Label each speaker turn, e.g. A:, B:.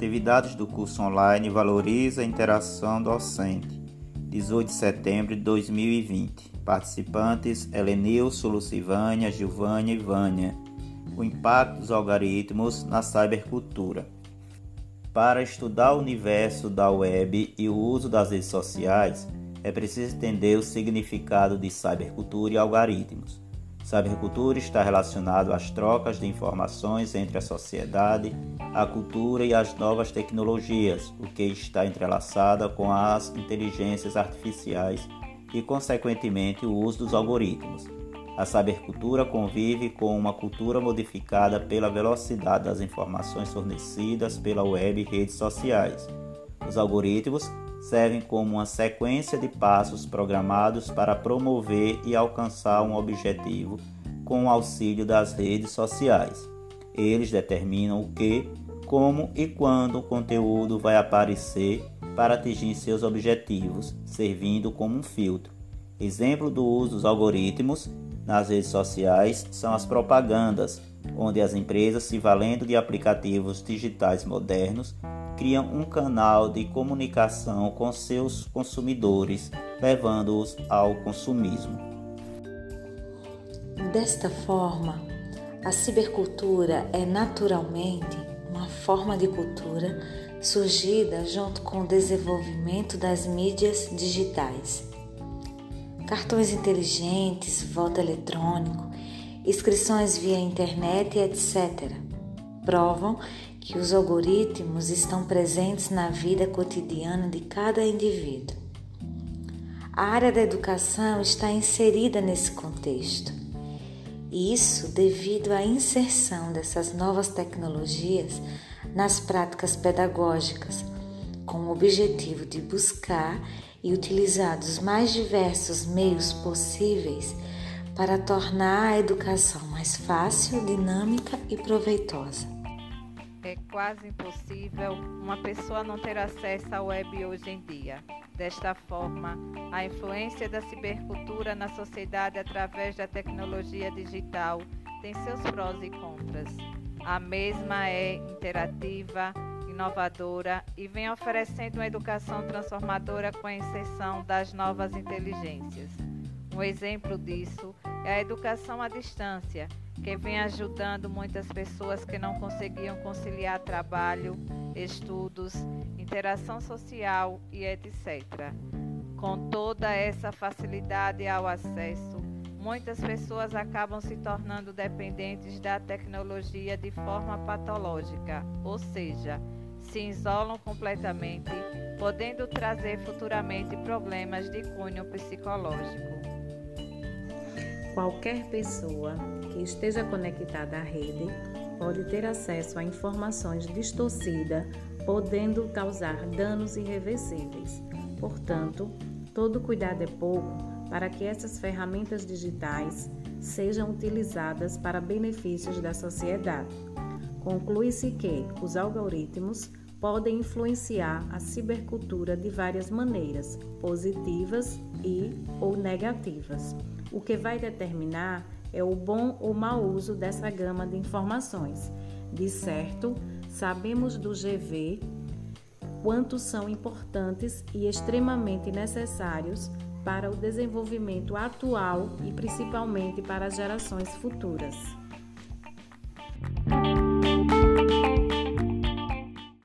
A: Atividades do curso online valoriza a interação docente. 18 de setembro de 2020. Participantes: Helenilson, Lucivânia, Gilvânia e Vânia. O impacto dos algoritmos na cybercultura. Para estudar o universo da web e o uso das redes sociais, é preciso entender o significado de cybercultura e algoritmos. Cybercultura está relacionado às trocas de informações entre a sociedade, a cultura e as novas tecnologias, o que está entrelaçada com as inteligências artificiais e, consequentemente, o uso dos algoritmos. A cybercultura convive com uma cultura modificada pela velocidade das informações fornecidas pela web e redes sociais. Os algoritmos servem como uma sequência de passos programados para promover e alcançar um objetivo com o auxílio das redes sociais. Eles determinam o que, como e quando o conteúdo vai aparecer para atingir seus objetivos, servindo como um filtro. Exemplo do uso dos algoritmos nas redes sociais são as propagandas, onde as empresas, se valendo de aplicativos digitais modernos, criam um canal de comunicação com seus consumidores, levando-os ao consumismo.
B: Desta forma, a cibercultura é naturalmente uma forma de cultura surgida junto com o desenvolvimento das mídias digitais. Cartões inteligentes, voto eletrônico, inscrições via internet, etc., provam que os algoritmos estão presentes na vida cotidiana de cada indivíduo. A área da educação está inserida nesse contexto. Isso devido à inserção dessas novas tecnologias nas práticas pedagógicas, com o objetivo de buscar e utilizar os mais diversos meios possíveis para tornar a educação mais fácil, dinâmica e proveitosa
C: é quase impossível uma pessoa não ter acesso à web hoje em dia. Desta forma, a influência da cibercultura na sociedade através da tecnologia digital tem seus prós e contras. A mesma é interativa, inovadora e vem oferecendo uma educação transformadora com a inserção das novas inteligências. Um exemplo disso é a educação à distância que vem ajudando muitas pessoas que não conseguiam conciliar trabalho, estudos, interação social e etc. Com toda essa facilidade ao acesso, muitas pessoas acabam se tornando dependentes da tecnologia de forma patológica, ou seja, se isolam completamente, podendo trazer futuramente problemas de cunho psicológico.
D: Qualquer pessoa que esteja conectada à rede pode ter acesso a informações distorcidas, podendo causar danos irreversíveis. Portanto, todo cuidado é pouco para que essas ferramentas digitais sejam utilizadas para benefícios da sociedade. Conclui-se que os algoritmos podem influenciar a cibercultura de várias maneiras, positivas e ou negativas. O que vai determinar é o bom ou mau uso dessa gama de informações. De certo, sabemos do GV quanto são importantes e extremamente necessários para o desenvolvimento atual e principalmente para as gerações futuras.